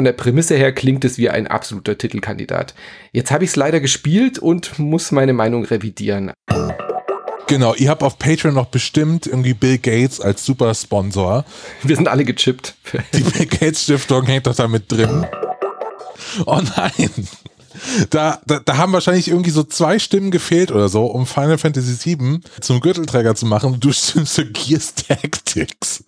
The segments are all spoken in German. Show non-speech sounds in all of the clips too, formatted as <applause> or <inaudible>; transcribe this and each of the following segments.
von der Prämisse her klingt es wie ein absoluter Titelkandidat. Jetzt habe ich es leider gespielt und muss meine Meinung revidieren. Genau, ihr habt auf Patreon noch bestimmt irgendwie Bill Gates als super Sponsor. Wir sind alle gechippt. <laughs> Die Bill Gates Stiftung hängt doch da mit drin. Oh nein. Da, da, da haben wahrscheinlich irgendwie so zwei Stimmen gefehlt oder so, um Final Fantasy VII zum Gürtelträger zu machen. Du stimmst für Gears Tactics.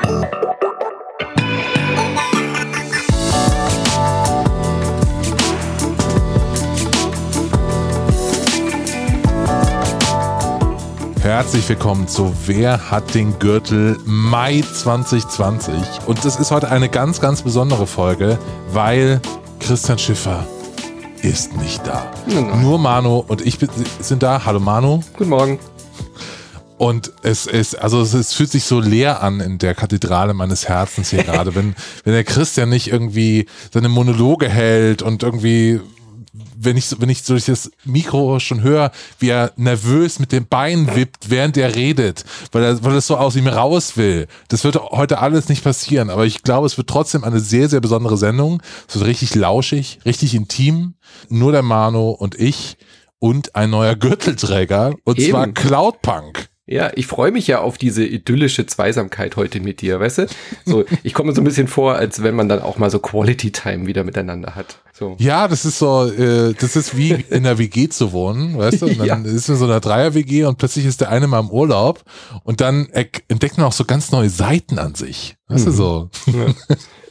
Herzlich willkommen zu Wer hat den Gürtel Mai 2020. Und das ist heute eine ganz, ganz besondere Folge, weil Christian Schiffer ist nicht da. Nein. Nur Manu und ich sind da. Hallo Manu. Guten Morgen. Und es ist, also es, fühlt sich so leer an in der Kathedrale meines Herzens hier <laughs> gerade, wenn, wenn der Christian nicht irgendwie seine Monologe hält und irgendwie wenn ich, wenn ich durch das Mikro schon höre, wie er nervös mit den Beinen wippt, während er redet, weil er, weil er so aus ihm raus will. Das wird heute alles nicht passieren, aber ich glaube, es wird trotzdem eine sehr, sehr besondere Sendung. Es wird richtig lauschig, richtig intim. Nur der Mano und ich und ein neuer Gürtelträger und Eben. zwar Cloudpunk. Ja, ich freue mich ja auf diese idyllische Zweisamkeit heute mit dir, weißt du? So, <laughs> ich komme so ein bisschen vor, als wenn man dann auch mal so Quality Time wieder miteinander hat. So. Ja, das ist so, äh, das ist wie <laughs> in der WG zu wohnen, weißt du? Und dann ja. ist man so eine Dreier-WG und plötzlich ist der eine mal im Urlaub und dann entdeckt man auch so ganz neue Seiten an sich. Weißt mhm. du so? Ja. <laughs>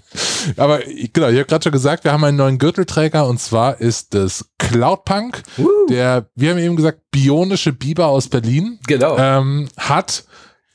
Aber genau, ich habe gerade schon gesagt, wir haben einen neuen Gürtelträger und zwar ist das Cloudpunk, uh. der, wir haben eben gesagt, bionische Biber aus Berlin. Genau. Ähm, hat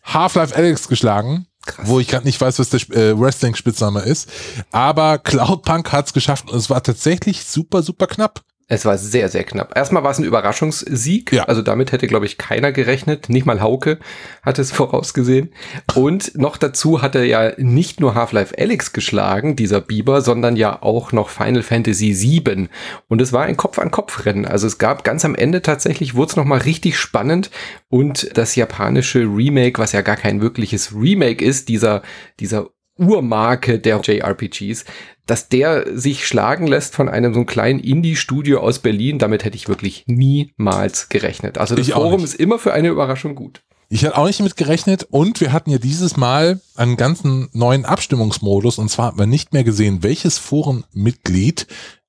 Half-Life Alex geschlagen. Krass. Wo ich gerade nicht weiß, was der äh, Wrestling-Spitzname ist. Aber Cloudpunk hat es geschafft und es war tatsächlich super, super knapp. Es war sehr, sehr knapp. Erstmal war es ein Überraschungssieg. Ja. Also damit hätte, glaube ich, keiner gerechnet. Nicht mal Hauke hat es <laughs> vorausgesehen. Und noch dazu hat er ja nicht nur Half-Life Alyx geschlagen, dieser Biber, sondern ja auch noch Final Fantasy VII. Und es war ein Kopf-an-Kopf-Rennen. Also es gab ganz am Ende tatsächlich, wurde es nochmal richtig spannend. Und das japanische Remake, was ja gar kein wirkliches Remake ist, dieser, dieser Urmarke der JRPGs, dass der sich schlagen lässt von einem so einem kleinen Indie-Studio aus Berlin, damit hätte ich wirklich niemals gerechnet. Also das ich Forum ist immer für eine Überraschung gut. Ich hatte auch nicht mit gerechnet und wir hatten ja dieses Mal einen ganzen neuen Abstimmungsmodus und zwar haben wir nicht mehr gesehen, welches Forenmitglied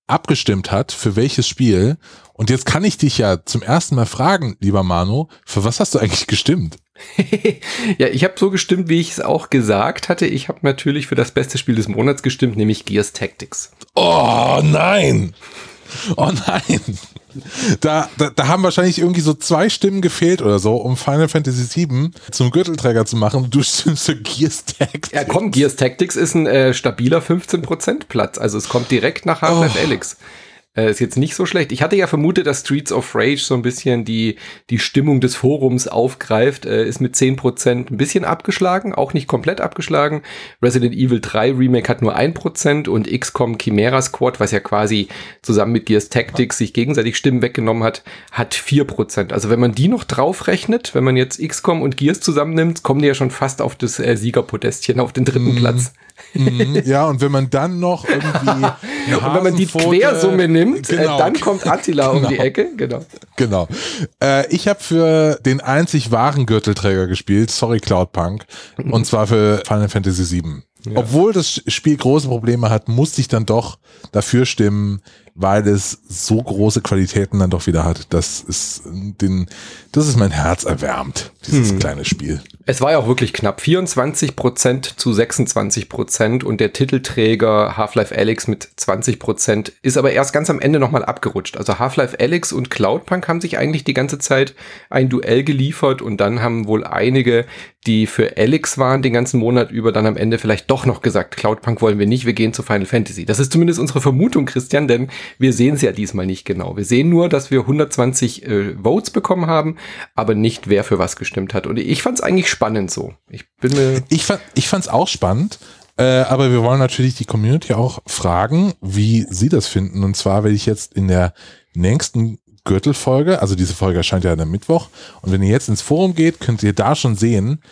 abgestimmt hat für welches Spiel. Und jetzt kann ich dich ja zum ersten Mal fragen, lieber Manu, für was hast du eigentlich gestimmt? <laughs> ja, ich habe so gestimmt, wie ich es auch gesagt hatte. Ich habe natürlich für das beste Spiel des Monats gestimmt, nämlich Gears Tactics. Oh nein! Oh nein! Da, da, da haben wahrscheinlich irgendwie so zwei Stimmen gefehlt oder so, um Final Fantasy VII zum Gürtelträger zu machen. Du stimmst für Gears Tactics. Ja, komm, Gears Tactics ist ein äh, stabiler 15% Platz. Also es kommt direkt nach Half-Life oh. Alyx. Äh, ist jetzt nicht so schlecht. Ich hatte ja vermutet, dass Streets of Rage so ein bisschen die, die Stimmung des Forums aufgreift. Äh, ist mit 10% ein bisschen abgeschlagen, auch nicht komplett abgeschlagen. Resident Evil 3 Remake hat nur 1% und XCOM Chimera Squad, was ja quasi zusammen mit Gears Tactics sich gegenseitig Stimmen weggenommen hat, hat 4%. Also wenn man die noch draufrechnet, wenn man jetzt XCOM und Gears zusammennimmt, kommen die ja schon fast auf das äh, Siegerpodestchen, auf den dritten mm. Platz. Mhm, ja, und wenn man dann noch irgendwie. <laughs> und wenn man die Quersumme nimmt, äh, genau. äh, dann kommt Attila genau. um die Ecke. Genau. Genau. Äh, ich habe für den einzig wahren Gürtelträger gespielt, sorry Cloudpunk, mhm. und zwar für Final Fantasy VII. Ja. Obwohl das Spiel große Probleme hat, musste ich dann doch dafür stimmen, weil es so große Qualitäten dann doch wieder hat. Das ist den, das ist mein Herz erwärmt, dieses hm. kleine Spiel. Es war ja auch wirklich knapp. 24 Prozent zu 26 Prozent und der Titelträger Half-Life Alyx mit 20 Prozent ist aber erst ganz am Ende nochmal abgerutscht. Also Half-Life Alyx und Cloudpunk haben sich eigentlich die ganze Zeit ein Duell geliefert und dann haben wohl einige, die für Alyx waren, den ganzen Monat über, dann am Ende vielleicht doch noch gesagt, Cloudpunk wollen wir nicht, wir gehen zu Final Fantasy. Das ist zumindest unsere Vermutung, Christian, denn wir sehen es ja diesmal nicht genau. Wir sehen nur, dass wir 120 äh, Votes bekommen haben, aber nicht, wer für was gestimmt hat. Und ich fand es eigentlich spannend so. Ich bin mir. Ich fand ich fand's auch spannend. Äh, aber wir wollen natürlich die Community auch fragen, wie sie das finden. Und zwar werde ich jetzt in der nächsten Gürtelfolge, also diese Folge erscheint ja am Mittwoch. Und wenn ihr jetzt ins Forum geht, könnt ihr da schon sehen,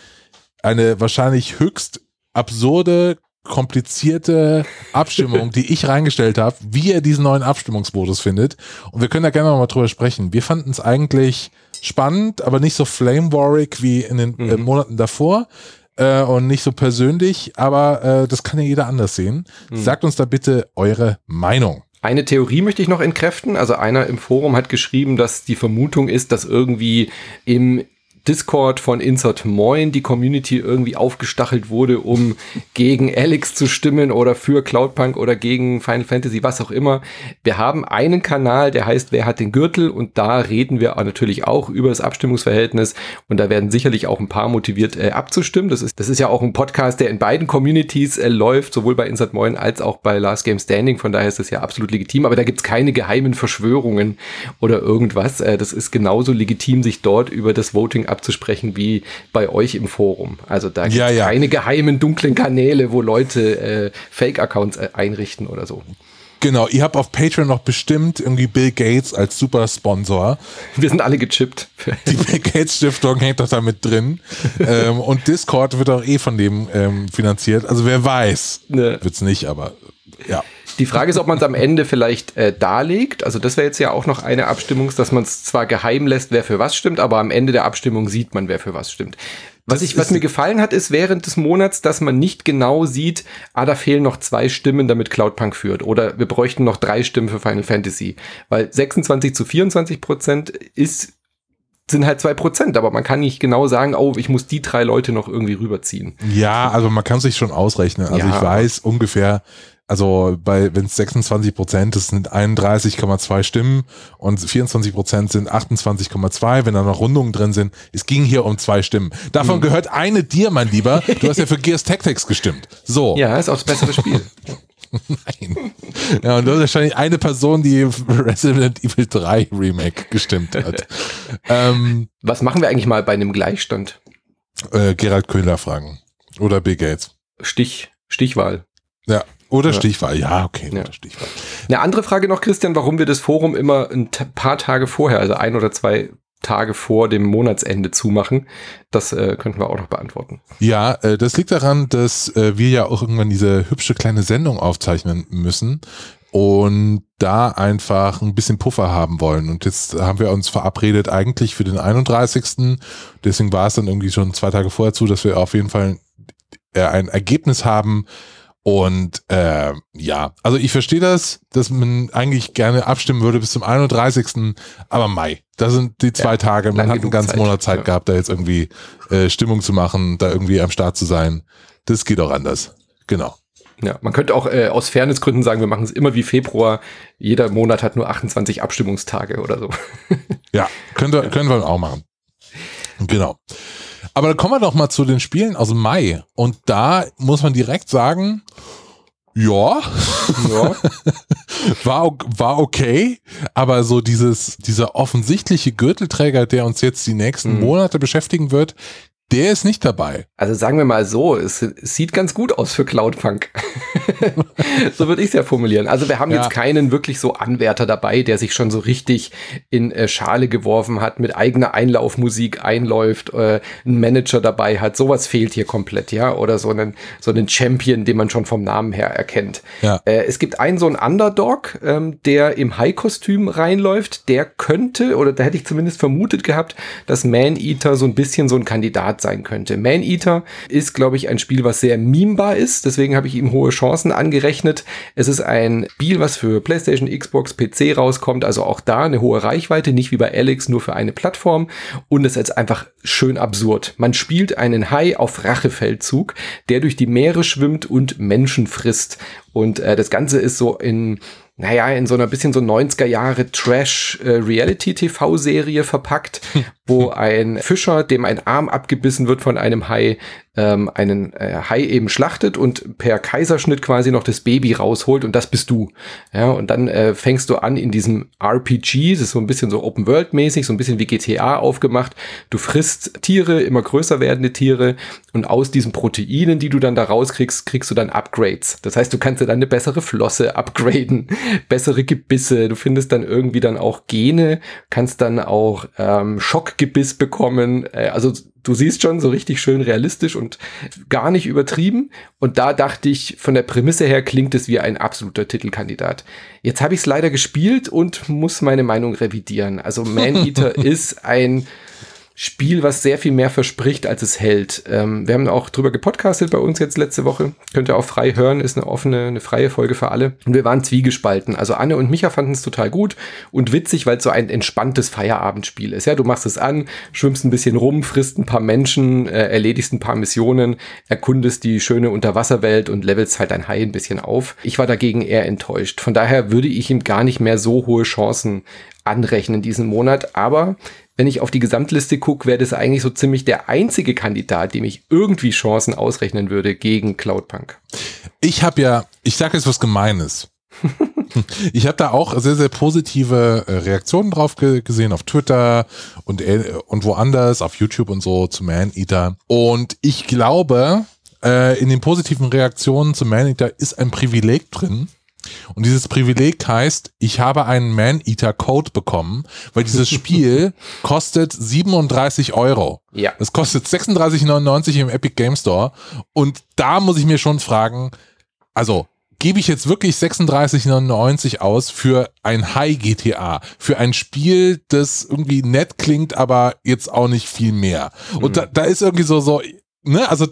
eine wahrscheinlich höchst absurde komplizierte Abstimmung, die ich reingestellt habe, wie er diesen neuen Abstimmungsmodus findet. Und wir können da gerne mal drüber sprechen. Wir fanden es eigentlich spannend, aber nicht so flame-warrig wie in den äh, mhm. Monaten davor äh, und nicht so persönlich, aber äh, das kann ja jeder anders sehen. Mhm. Sagt uns da bitte eure Meinung. Eine Theorie möchte ich noch entkräften. Also einer im Forum hat geschrieben, dass die Vermutung ist, dass irgendwie im Discord von Insert Moin die Community irgendwie aufgestachelt wurde, um gegen Alex zu stimmen oder für Cloudpunk oder gegen Final Fantasy, was auch immer. Wir haben einen Kanal, der heißt Wer hat den Gürtel und da reden wir natürlich auch über das Abstimmungsverhältnis und da werden sicherlich auch ein paar motiviert äh, abzustimmen. Das ist, das ist ja auch ein Podcast, der in beiden Communities äh, läuft, sowohl bei Insert Moin als auch bei Last Game Standing. Von daher ist das ja absolut legitim, aber da gibt's keine geheimen Verschwörungen oder irgendwas. Äh, das ist genauso legitim, sich dort über das Voting abzusprechen wie bei euch im Forum. Also da gibt es ja, ja. keine geheimen dunklen Kanäle, wo Leute äh, Fake-Accounts äh, einrichten oder so. Genau, ihr habt auf Patreon noch bestimmt irgendwie Bill Gates als Supersponsor. Wir sind alle gechippt. Die Bill Gates Stiftung hängt doch da mit drin. <laughs> ähm, und Discord wird auch eh von dem ähm, finanziert. Also wer weiß. Ne. Wird's nicht, aber ja. Die Frage ist, ob man es am Ende vielleicht äh, darlegt. Also das wäre jetzt ja auch noch eine Abstimmung, dass man es zwar geheim lässt, wer für was stimmt, aber am Ende der Abstimmung sieht man, wer für was stimmt. Was, ich, was mir gefallen hat, ist während des Monats, dass man nicht genau sieht, ah, da fehlen noch zwei Stimmen, damit Cloudpunk führt. Oder wir bräuchten noch drei Stimmen für Final Fantasy. Weil 26 zu 24 Prozent ist sind halt zwei Prozent, aber man kann nicht genau sagen, oh, ich muss die drei Leute noch irgendwie rüberziehen. Ja, also man kann sich schon ausrechnen. Also ja, ich weiß ungefähr, also bei, wenn es 26 Prozent ist, sind 31,2 Stimmen und 24 Prozent sind 28,2, wenn da noch Rundungen drin sind. Es ging hier um zwei Stimmen. Davon mhm. gehört eine dir, mein Lieber. Du hast ja für Gears Tactics gestimmt. So. Ja, ist auch das bessere Spiel. <laughs> Nein. Ja, und du hast wahrscheinlich eine Person, die Resident Evil 3 Remake gestimmt hat. ähm, Was machen wir eigentlich mal bei einem Gleichstand? Äh, Gerald Köhler fragen. Oder Bill Gates. Stich, Stichwahl. Ja, oder ja. Stichwahl, ja, okay. Ja. Stichwahl. Eine andere Frage noch, Christian, warum wir das Forum immer ein paar Tage vorher, also ein oder zwei Tage vor dem Monatsende zumachen. Das äh, könnten wir auch noch beantworten. Ja, äh, das liegt daran, dass äh, wir ja auch irgendwann diese hübsche kleine Sendung aufzeichnen müssen und da einfach ein bisschen Puffer haben wollen. Und jetzt haben wir uns verabredet eigentlich für den 31. Deswegen war es dann irgendwie schon zwei Tage vorher zu, dass wir auf jeden Fall äh, ein Ergebnis haben, und äh, ja, also ich verstehe das, dass man eigentlich gerne abstimmen würde bis zum 31. Aber Mai, da sind die zwei ja, Tage. Man hat einen ganzen Zeit, Monat Zeit ja. gehabt, da jetzt irgendwie äh, Stimmung zu machen, da irgendwie am Start zu sein. Das geht auch anders. Genau. Ja, man könnte auch äh, aus Fairnessgründen sagen, wir machen es immer wie Februar. Jeder Monat hat nur 28 Abstimmungstage oder so. ja, könnte, <laughs> können wir auch machen. Genau. Aber dann kommen wir doch mal zu den Spielen aus Mai. Und da muss man direkt sagen, ja, ja. <laughs> war, war okay, aber so dieses, dieser offensichtliche Gürtelträger, der uns jetzt die nächsten mhm. Monate beschäftigen wird, der ist nicht dabei. Also sagen wir mal so, es, es sieht ganz gut aus für Cloudpunk. <laughs> so würde ich es ja formulieren. Also wir haben ja. jetzt keinen wirklich so Anwärter dabei, der sich schon so richtig in äh, Schale geworfen hat, mit eigener Einlaufmusik einläuft, äh, einen Manager dabei hat. Sowas fehlt hier komplett, ja. Oder so einen, so einen Champion, den man schon vom Namen her erkennt. Ja. Äh, es gibt einen so einen Underdog, ähm, der im High-Kostüm reinläuft. Der könnte, oder da hätte ich zumindest vermutet gehabt, dass Man-Eater so ein bisschen so ein Kandidat Art sein könnte. Man-Eater ist, glaube ich, ein Spiel, was sehr memebar ist. Deswegen habe ich ihm hohe Chancen angerechnet. Es ist ein Spiel, was für PlayStation, Xbox, PC rauskommt. Also auch da eine hohe Reichweite. Nicht wie bei Alex nur für eine Plattform. Und es ist einfach schön absurd. Man spielt einen Hai auf Rachefeldzug, der durch die Meere schwimmt und Menschen frisst. Und äh, das Ganze ist so in naja, in so einer bisschen so 90er Jahre Trash-Reality-TV-Serie äh, verpackt, <laughs> wo ein Fischer, dem ein Arm abgebissen wird von einem Hai, ähm, einen äh, Hai eben schlachtet und per Kaiserschnitt quasi noch das Baby rausholt und das bist du. Ja, und dann äh, fängst du an in diesem RPG, das ist so ein bisschen so Open World mäßig, so ein bisschen wie GTA aufgemacht. Du frisst Tiere, immer größer werdende Tiere und aus diesen Proteinen, die du dann da rauskriegst, kriegst du dann Upgrades. Das heißt, du kannst dir dann eine bessere Flosse <laughs> upgraden, bessere Gebisse, du findest dann irgendwie dann auch Gene, kannst dann auch ähm, Schockgebiss bekommen, äh, also du siehst schon, so richtig schön realistisch und gar nicht übertrieben. Und da dachte ich, von der Prämisse her klingt es wie ein absoluter Titelkandidat. Jetzt habe ich es leider gespielt und muss meine Meinung revidieren. Also Man Eater <laughs> ist ein Spiel, was sehr viel mehr verspricht, als es hält. Ähm, wir haben auch drüber gepodcastet bei uns jetzt letzte Woche. Könnt ihr auch frei hören, ist eine offene, eine freie Folge für alle. Und wir waren zwiegespalten. Also Anne und Micha fanden es total gut und witzig, weil es so ein entspanntes Feierabendspiel ist. Ja, du machst es an, schwimmst ein bisschen rum, frisst ein paar Menschen, äh, erledigst ein paar Missionen, erkundest die schöne Unterwasserwelt und levelst halt dein Hai ein bisschen auf. Ich war dagegen eher enttäuscht. Von daher würde ich ihm gar nicht mehr so hohe Chancen anrechnen diesen Monat. Aber wenn ich auf die Gesamtliste gucke, wäre das eigentlich so ziemlich der einzige Kandidat, dem ich irgendwie Chancen ausrechnen würde gegen Cloudpunk. Ich habe ja, ich sage jetzt was Gemeines. <laughs> ich habe da auch sehr, sehr positive äh, Reaktionen drauf gesehen auf Twitter und, äh, und woanders, auf YouTube und so zu Maneater. Und ich glaube, äh, in den positiven Reaktionen zu Maneater ist ein Privileg drin, und dieses Privileg heißt, ich habe einen Man-Eater-Code bekommen, weil dieses <laughs> Spiel kostet 37 Euro. Ja. Es kostet 36,99 im Epic Game Store. Und da muss ich mir schon fragen, also gebe ich jetzt wirklich 36,99 aus für ein High GTA, für ein Spiel, das irgendwie nett klingt, aber jetzt auch nicht viel mehr. Und mhm. da, da ist irgendwie so, so, ne, also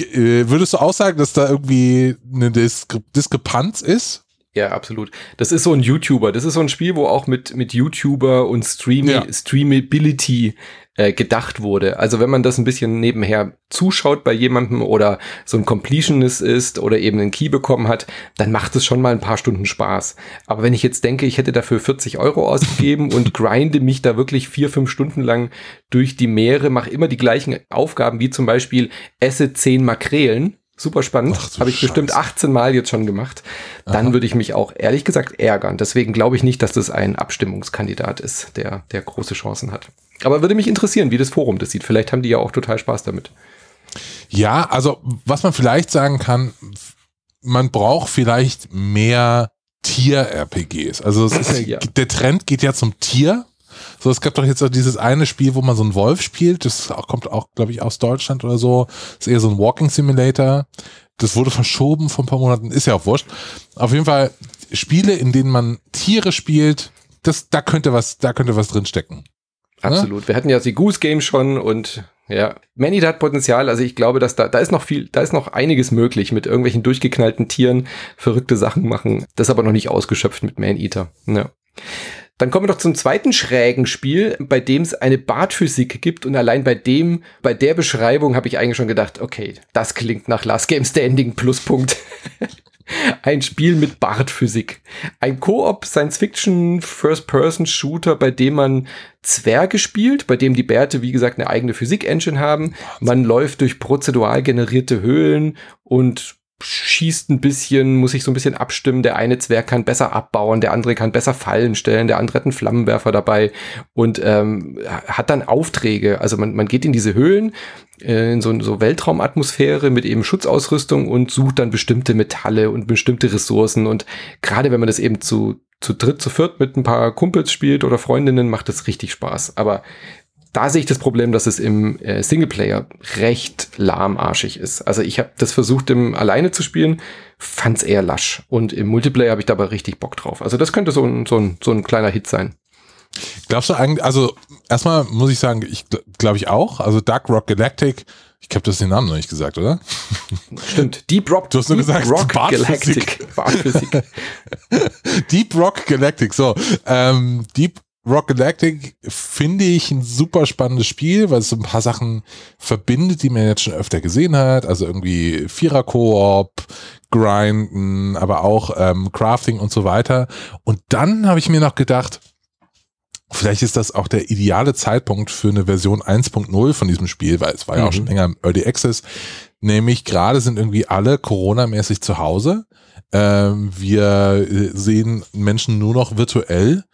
würdest du auch sagen, dass da irgendwie eine Diskre Diskrepanz ist? Ja, absolut. Das ist so ein YouTuber. Das ist so ein Spiel, wo auch mit, mit YouTuber und Stream ja. Streamability äh, gedacht wurde. Also wenn man das ein bisschen nebenher zuschaut bei jemandem oder so ein Completionist ist oder eben einen Key bekommen hat, dann macht es schon mal ein paar Stunden Spaß. Aber wenn ich jetzt denke, ich hätte dafür 40 Euro ausgegeben <laughs> und grinde mich da wirklich vier, fünf Stunden lang durch die Meere, mache immer die gleichen Aufgaben wie zum Beispiel esse zehn Makrelen, Super spannend. Habe ich Scheiße. bestimmt 18 Mal jetzt schon gemacht. Dann Aha. würde ich mich auch ehrlich gesagt ärgern. Deswegen glaube ich nicht, dass das ein Abstimmungskandidat ist, der, der große Chancen hat. Aber würde mich interessieren, wie das Forum das sieht. Vielleicht haben die ja auch total Spaß damit. Ja, also was man vielleicht sagen kann, man braucht vielleicht mehr Tier-RPGs. Also ja, <laughs> ja. der Trend geht ja zum Tier. So, es gab doch jetzt auch dieses eine Spiel, wo man so einen Wolf spielt. Das kommt auch, glaube ich, aus Deutschland oder so. Ist eher so ein Walking Simulator. Das wurde verschoben vor ein paar Monaten. Ist ja auch wurscht. Auf jeden Fall Spiele, in denen man Tiere spielt, das, da könnte was, da könnte was drinstecken. Absolut. Ne? Wir hatten ja die Goose Game schon und ja, Manny hat Potenzial. Also ich glaube, dass da, da ist noch viel, da ist noch einiges möglich mit irgendwelchen durchgeknallten Tieren, verrückte Sachen machen. Das ist aber noch nicht ausgeschöpft mit Man Eater. Ja. Dann kommen wir doch zum zweiten schrägen Spiel, bei dem es eine Bartphysik gibt und allein bei dem, bei der Beschreibung habe ich eigentlich schon gedacht, okay, das klingt nach Last Game Standing Pluspunkt. <laughs> Ein Spiel mit Bartphysik. Ein Koop Science-Fiction First-Person-Shooter, bei dem man Zwerge spielt, bei dem die Bärte, wie gesagt, eine eigene Physik-Engine haben. Man läuft durch prozedural generierte Höhlen und schießt ein bisschen, muss sich so ein bisschen abstimmen. Der eine Zwerg kann besser abbauen, der andere kann besser Fallen stellen, der andere hat einen Flammenwerfer dabei und ähm, hat dann Aufträge. Also man, man geht in diese Höhlen, äh, in so, so Weltraumatmosphäre mit eben Schutzausrüstung und sucht dann bestimmte Metalle und bestimmte Ressourcen. Und gerade wenn man das eben zu, zu dritt, zu viert mit ein paar Kumpels spielt oder Freundinnen, macht das richtig Spaß. Aber da sehe ich das Problem, dass es im äh, Singleplayer recht lahmarschig ist. Also ich habe das versucht, im alleine zu spielen, fand's eher lasch. Und im Multiplayer habe ich dabei richtig Bock drauf. Also das könnte so ein, so ein, so ein kleiner Hit sein. Glaubst du eigentlich, also erstmal muss ich sagen, ich glaube ich auch. Also Dark Rock Galactic, ich habe das den Namen noch nicht gesagt, oder? <laughs> Stimmt, Deep Rock. Du hast nur gesagt Rock Galactic. <laughs> Deep Rock Galactic. So, ähm, Deep Rock Galactic finde ich ein super spannendes Spiel, weil es so ein paar Sachen verbindet, die man jetzt schon öfter gesehen hat. Also irgendwie Vierer-Koop, Grinden, aber auch ähm, Crafting und so weiter. Und dann habe ich mir noch gedacht, vielleicht ist das auch der ideale Zeitpunkt für eine Version 1.0 von diesem Spiel, weil es war ja mhm. auch schon länger im Early Access. Nämlich gerade sind irgendwie alle Corona-mäßig zu Hause. Ähm, wir äh, sehen Menschen nur noch virtuell.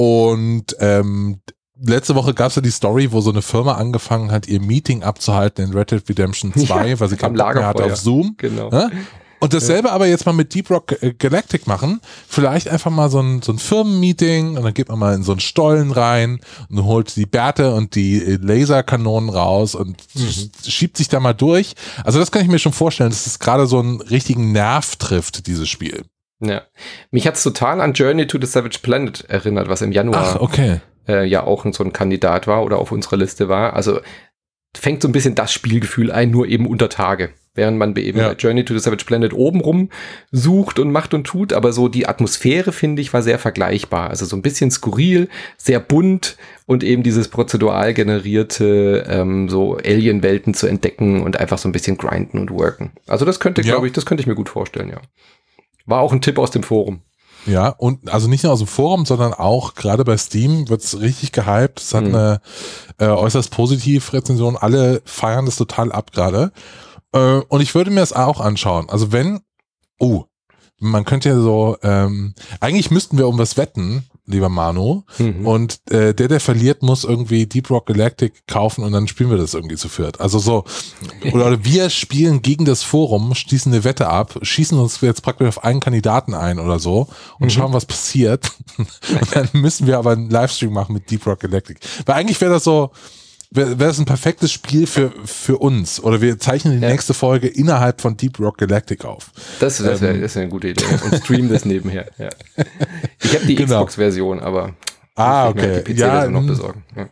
Und ähm, letzte Woche gab es ja die Story, wo so eine Firma angefangen hat, ihr Meeting abzuhalten in Red Dead Redemption 2, <laughs> ja, weil sie kein Lager hatte auf Zoom. Genau. Ja? Und dasselbe ja. aber jetzt mal mit Deep Rock äh, Galactic machen. Vielleicht einfach mal so ein, so ein Firmenmeeting und dann geht man mal in so einen Stollen rein und holt die Bärte und die äh, Laserkanonen raus und mhm. schiebt sich da mal durch. Also das kann ich mir schon vorstellen, dass es gerade so einen richtigen Nerv trifft, dieses Spiel. Ja. Mich hat's total an Journey to the Savage Planet erinnert, was im Januar Ach, okay. äh, ja auch so ein Kandidat war oder auf unserer Liste war. Also fängt so ein bisschen das Spielgefühl ein, nur eben unter Tage. Während man eben ja. Journey to the Savage Planet obenrum sucht und macht und tut, aber so die Atmosphäre, finde ich, war sehr vergleichbar. Also so ein bisschen skurril, sehr bunt und eben dieses prozedural generierte, ähm, so Alien-Welten zu entdecken und einfach so ein bisschen grinden und worken. Also das könnte, ja. glaube ich, das könnte ich mir gut vorstellen, ja. War auch ein Tipp aus dem Forum. Ja, und also nicht nur aus dem Forum, sondern auch gerade bei Steam wird es richtig gehypt. Es hat mhm. eine äh, äußerst positiv Rezension. Alle feiern das total ab gerade. Äh, und ich würde mir das auch anschauen. Also wenn, oh, man könnte ja so, ähm, eigentlich müssten wir um was wetten, lieber Manu. Mhm. Und äh, der, der verliert, muss irgendwie Deep Rock Galactic kaufen und dann spielen wir das irgendwie zu viert. Also so, oder wir spielen gegen das Forum, schließen eine Wette ab, schießen uns jetzt praktisch auf einen Kandidaten ein oder so und mhm. schauen, was passiert. <laughs> und dann müssen wir aber einen Livestream machen mit Deep Rock Galactic. Weil eigentlich wäre das so, wäre wär das ein perfektes Spiel für, für uns. Oder wir zeichnen die ja. nächste Folge innerhalb von Deep Rock Galactic auf. Das, das wäre ähm. wär eine gute Idee. Und streamen das nebenher. Ja. Ich habe die genau. Xbox-Version, aber ah, okay. die PC-Version noch besorgen. Ja.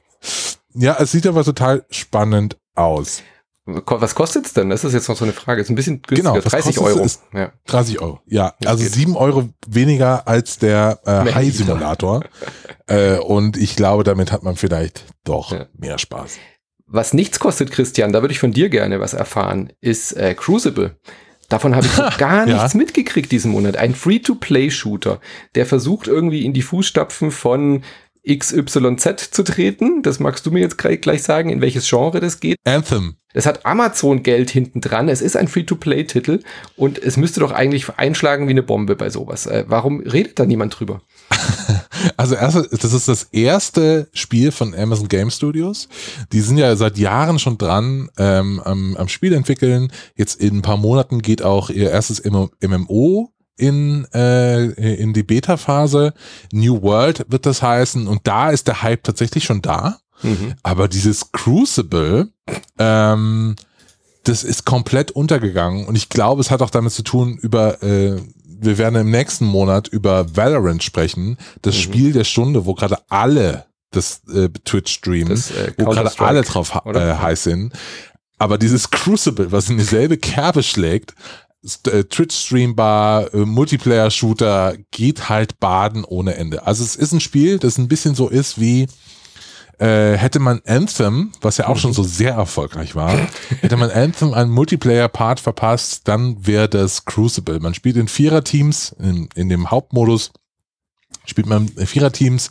ja, es sieht aber total spannend aus. Was kostet es denn? Das ist jetzt noch so eine Frage. Ist ein bisschen günstiger. Genau, 30 Euro. Ja. 30 Euro, ja. Das also geht. 7 Euro weniger als der äh, High-Simulator. <laughs> äh, und ich glaube, damit hat man vielleicht doch ja. mehr Spaß. Was nichts kostet, Christian, da würde ich von dir gerne was erfahren, ist äh, Crucible. Davon habe ich so <laughs> gar nichts ja. mitgekriegt diesen Monat. Ein Free-to-Play-Shooter, der versucht irgendwie in die Fußstapfen von XYZ zu treten. Das magst du mir jetzt gleich sagen, in welches Genre das geht. Anthem. Es hat Amazon-Geld hinten dran. Es ist ein Free-to-Play-Titel und es müsste doch eigentlich einschlagen wie eine Bombe bei sowas. Äh, warum redet da niemand drüber? <laughs> Also erst, das ist das erste Spiel von Amazon Game Studios. Die sind ja seit Jahren schon dran ähm, am, am Spiel entwickeln. Jetzt in ein paar Monaten geht auch ihr erstes MMO in, äh, in die Beta-Phase. New World wird das heißen. Und da ist der Hype tatsächlich schon da. Mhm. Aber dieses Crucible, ähm, das ist komplett untergegangen. Und ich glaube, es hat auch damit zu tun, über, äh, wir werden im nächsten Monat über Valorant sprechen. Das mhm. Spiel der Stunde, wo gerade alle das äh, Twitch streamen, das, äh, wo gerade alle drauf äh, heiß sind. Aber dieses Crucible, was in dieselbe Kerbe schlägt, äh, Twitch-Streambar, äh, Multiplayer-Shooter, geht halt baden ohne Ende. Also es ist ein Spiel, das ein bisschen so ist wie äh, hätte man Anthem, was ja auch schon so sehr erfolgreich war, <laughs> hätte man Anthem einen Multiplayer-Part verpasst, dann wäre das Crucible. Man spielt in Vierer-Teams in, in dem Hauptmodus spielt man Viererteams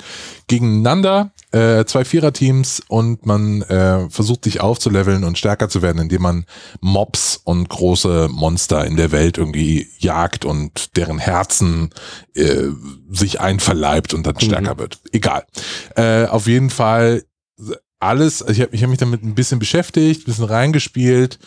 gegeneinander, äh, zwei Viererteams und man äh, versucht sich aufzuleveln und stärker zu werden, indem man Mobs und große Monster in der Welt irgendwie jagt und deren Herzen äh, sich einverleibt und dann mhm. stärker wird. Egal. Äh, auf jeden Fall alles, ich habe ich hab mich damit ein bisschen beschäftigt, ein bisschen reingespielt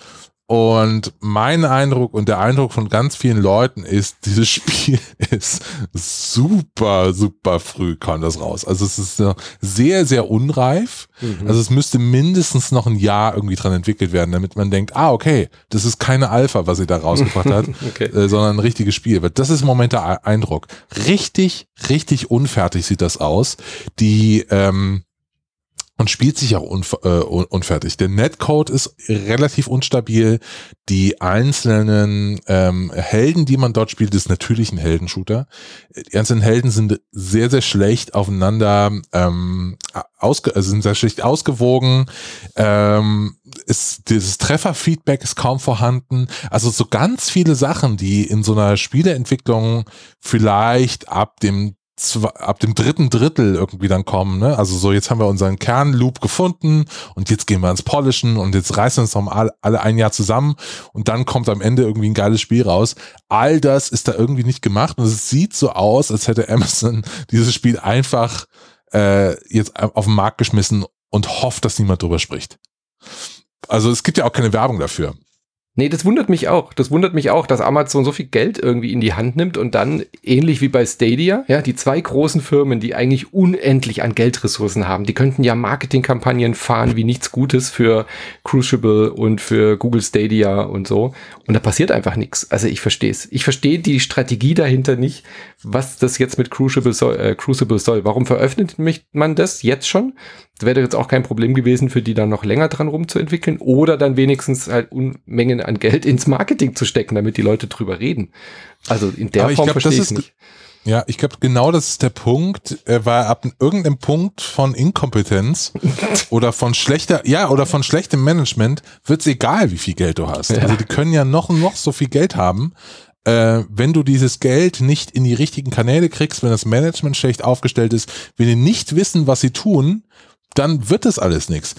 und mein Eindruck und der Eindruck von ganz vielen Leuten ist, <laughs> dieses Spiel ist super, super früh kam das raus. Also es ist sehr, sehr unreif. Mhm. Also es müsste mindestens noch ein Jahr irgendwie dran entwickelt werden, damit man denkt, ah, okay, das ist keine Alpha, was sie da rausgebracht hat, <laughs> okay. äh, sondern ein richtiges Spiel. Das ist im Moment der Eindruck. Richtig, richtig unfertig sieht das aus. Die, ähm, und spielt sich auch unf äh, unfertig. Der Netcode ist relativ unstabil. Die einzelnen ähm, Helden, die man dort spielt, ist natürlich ein Heldenshooter. Die einzelnen Helden sind sehr, sehr schlecht aufeinander, ähm, ausge also sind sehr schlecht ausgewogen. Ähm, ist, dieses Trefferfeedback ist kaum vorhanden. Also so ganz viele Sachen, die in so einer Spieleentwicklung vielleicht ab dem ab dem dritten Drittel irgendwie dann kommen. Ne? Also so, jetzt haben wir unseren Kernloop gefunden und jetzt gehen wir ins Polischen und jetzt reißen uns noch mal alle ein Jahr zusammen und dann kommt am Ende irgendwie ein geiles Spiel raus. All das ist da irgendwie nicht gemacht und es sieht so aus, als hätte Amazon <laughs> dieses Spiel einfach äh, jetzt auf den Markt geschmissen und hofft, dass niemand drüber spricht. Also es gibt ja auch keine Werbung dafür. Nee, das wundert mich auch. Das wundert mich auch, dass Amazon so viel Geld irgendwie in die Hand nimmt und dann ähnlich wie bei Stadia, ja, die zwei großen Firmen, die eigentlich unendlich an Geldressourcen haben, die könnten ja Marketingkampagnen fahren wie nichts Gutes für Crucible und für Google Stadia und so. Und da passiert einfach nichts. Also ich verstehe es. Ich verstehe die Strategie dahinter nicht, was das jetzt mit Crucible soll. Äh, Crucible soll. Warum veröffentlicht man das jetzt schon? Das wäre jetzt auch kein Problem gewesen, für die dann noch länger dran rumzuentwickeln oder dann wenigstens halt Unmengen an Geld ins Marketing zu stecken, damit die Leute drüber reden. Also in der Aber Form verstehe ich nicht. Ja, ich glaube, genau das ist der Punkt, äh, weil ab irgendeinem Punkt von Inkompetenz <laughs> oder von schlechter, ja, oder von schlechtem Management wird es egal, wie viel Geld du hast. Ja. Also die können ja noch und noch so viel Geld haben. Äh, wenn du dieses Geld nicht in die richtigen Kanäle kriegst, wenn das Management schlecht aufgestellt ist, wenn die nicht wissen, was sie tun, dann wird das alles nichts.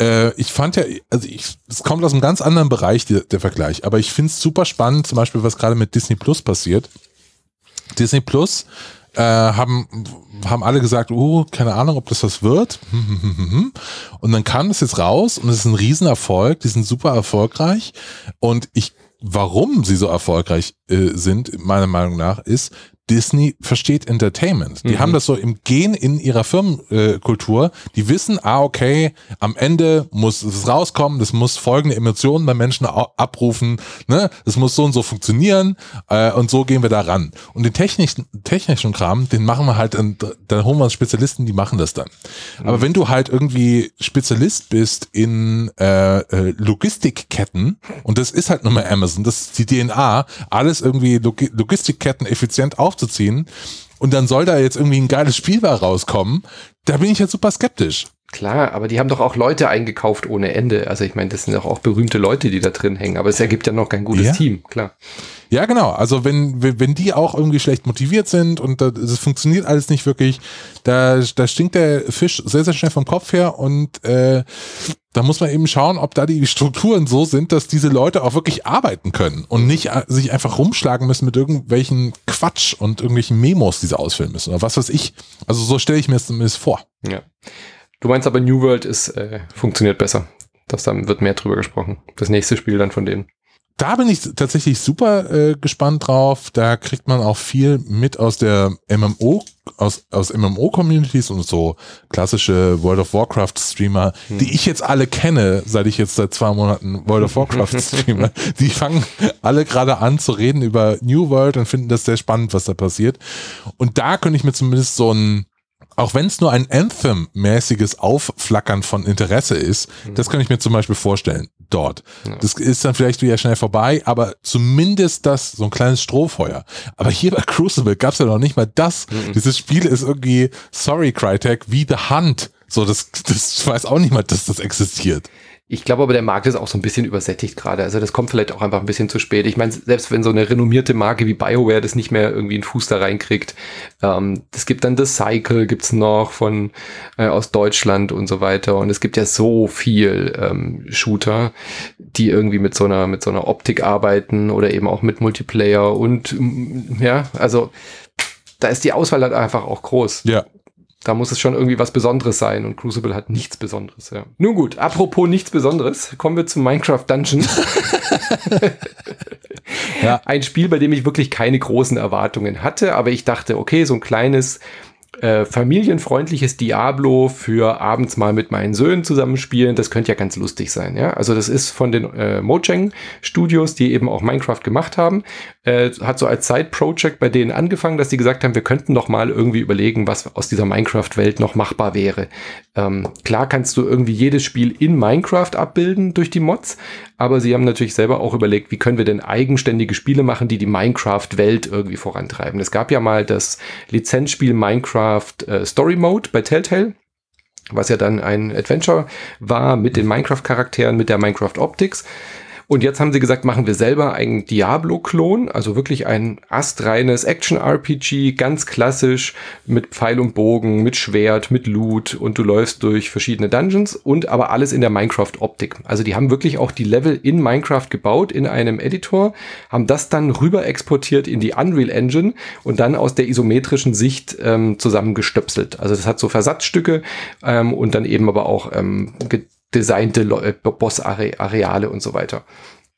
Äh, ich fand ja, also ich, es kommt aus einem ganz anderen Bereich, der, der Vergleich, aber ich finde es super spannend, zum Beispiel, was gerade mit Disney Plus passiert. Disney Plus äh, haben, haben alle gesagt, oh, keine Ahnung, ob das was wird. <laughs> Und dann kam das jetzt raus und es ist ein Riesenerfolg, die sind super erfolgreich. Und ich, warum sie so erfolgreich äh, sind, meiner Meinung nach, ist, Disney versteht Entertainment. Die mhm. haben das so im Gen in ihrer Firmenkultur. die wissen, ah, okay, am Ende muss es rauskommen, das muss folgende Emotionen bei Menschen abrufen, ne? Das muss so und so funktionieren äh, und so gehen wir da ran. Und den technischen, technischen Kram, den machen wir halt, dann holen wir uns Spezialisten, die machen das dann. Mhm. Aber wenn du halt irgendwie Spezialist bist in äh, äh, Logistikketten, und das ist halt nur mal Amazon, das ist die DNA, alles irgendwie Log Logistikketten effizient aufzunehmen, aufzuziehen und dann soll da jetzt irgendwie ein geiles Spiel rauskommen, da bin ich jetzt super skeptisch. Klar, aber die haben doch auch Leute eingekauft ohne Ende. Also ich meine, das sind doch auch berühmte Leute, die da drin hängen, aber es ergibt ja noch kein gutes ja. Team, klar. Ja, genau. Also wenn, wenn die auch irgendwie schlecht motiviert sind und das funktioniert alles nicht wirklich, da, da stinkt der Fisch sehr, sehr schnell vom Kopf her und äh, da muss man eben schauen, ob da die Strukturen so sind, dass diese Leute auch wirklich arbeiten können und nicht äh, sich einfach rumschlagen müssen mit irgendwelchen Quatsch und irgendwelchen Memos, die sie ausfüllen müssen oder was weiß ich. Also so stelle ich mir es zumindest vor. Ja. Du meinst aber New World ist, äh, funktioniert besser. Das dann wird mehr drüber gesprochen. Das nächste Spiel dann von denen da bin ich tatsächlich super äh, gespannt drauf. Da kriegt man auch viel mit aus der MMO, aus, aus MMO-Communities und so klassische World of Warcraft-Streamer, hm. die ich jetzt alle kenne, seit ich jetzt seit zwei Monaten World of Warcraft streame. <laughs> die fangen alle gerade an zu reden über New World und finden das sehr spannend, was da passiert. Und da könnte ich mir zumindest so ein auch wenn es nur ein Anthem-mäßiges Aufflackern von Interesse ist, mhm. das kann ich mir zum Beispiel vorstellen dort. Ja. Das ist dann vielleicht wieder schnell vorbei, aber zumindest das, so ein kleines Strohfeuer. Aber hier bei Crucible gab es ja noch nicht mal das. Mhm. Dieses Spiel ist irgendwie, sorry Crytek, wie The Hunt. So, das, das weiß auch niemand, dass das existiert. Ich glaube aber, der Markt ist auch so ein bisschen übersättigt gerade. Also das kommt vielleicht auch einfach ein bisschen zu spät. Ich meine, selbst wenn so eine renommierte Marke wie BioWare das nicht mehr irgendwie einen Fuß da reinkriegt, ähm, es gibt dann The Cycle, gibt's noch von äh, aus Deutschland und so weiter. Und es gibt ja so viel ähm, Shooter, die irgendwie mit so einer mit so einer Optik arbeiten oder eben auch mit Multiplayer und ja, also da ist die Auswahl halt einfach auch groß. Ja da muss es schon irgendwie was Besonderes sein und Crucible hat nichts Besonderes, ja. Nun gut, apropos nichts Besonderes, kommen wir zu Minecraft Dungeons. <laughs> ja. Ein Spiel, bei dem ich wirklich keine großen Erwartungen hatte, aber ich dachte, okay, so ein kleines äh, familienfreundliches Diablo für abends mal mit meinen Söhnen zusammenspielen, das könnte ja ganz lustig sein. Ja? Also das ist von den äh, Mojang Studios, die eben auch Minecraft gemacht haben, äh, hat so als Side-Project bei denen angefangen, dass die gesagt haben, wir könnten doch mal irgendwie überlegen, was aus dieser Minecraft-Welt noch machbar wäre. Ähm, klar kannst du irgendwie jedes Spiel in Minecraft abbilden durch die Mods, aber sie haben natürlich selber auch überlegt, wie können wir denn eigenständige Spiele machen, die die Minecraft-Welt irgendwie vorantreiben. Es gab ja mal das Lizenzspiel Minecraft äh, Story Mode bei Telltale was ja dann ein Adventure war mit den Minecraft-Charakteren, mit der Minecraft-Optics. Und jetzt haben sie gesagt, machen wir selber einen Diablo-Klon, also wirklich ein astreines Action-RPG, ganz klassisch mit Pfeil und Bogen, mit Schwert, mit Loot und du läufst durch verschiedene Dungeons und aber alles in der Minecraft-Optik. Also die haben wirklich auch die Level in Minecraft gebaut, in einem Editor, haben das dann rüber exportiert in die Unreal Engine und dann aus der isometrischen Sicht ähm, zusammengestöpselt. Also das hat so Versatzstücke ähm, und dann eben aber auch ähm, designte äh, Boss-Areale und so weiter.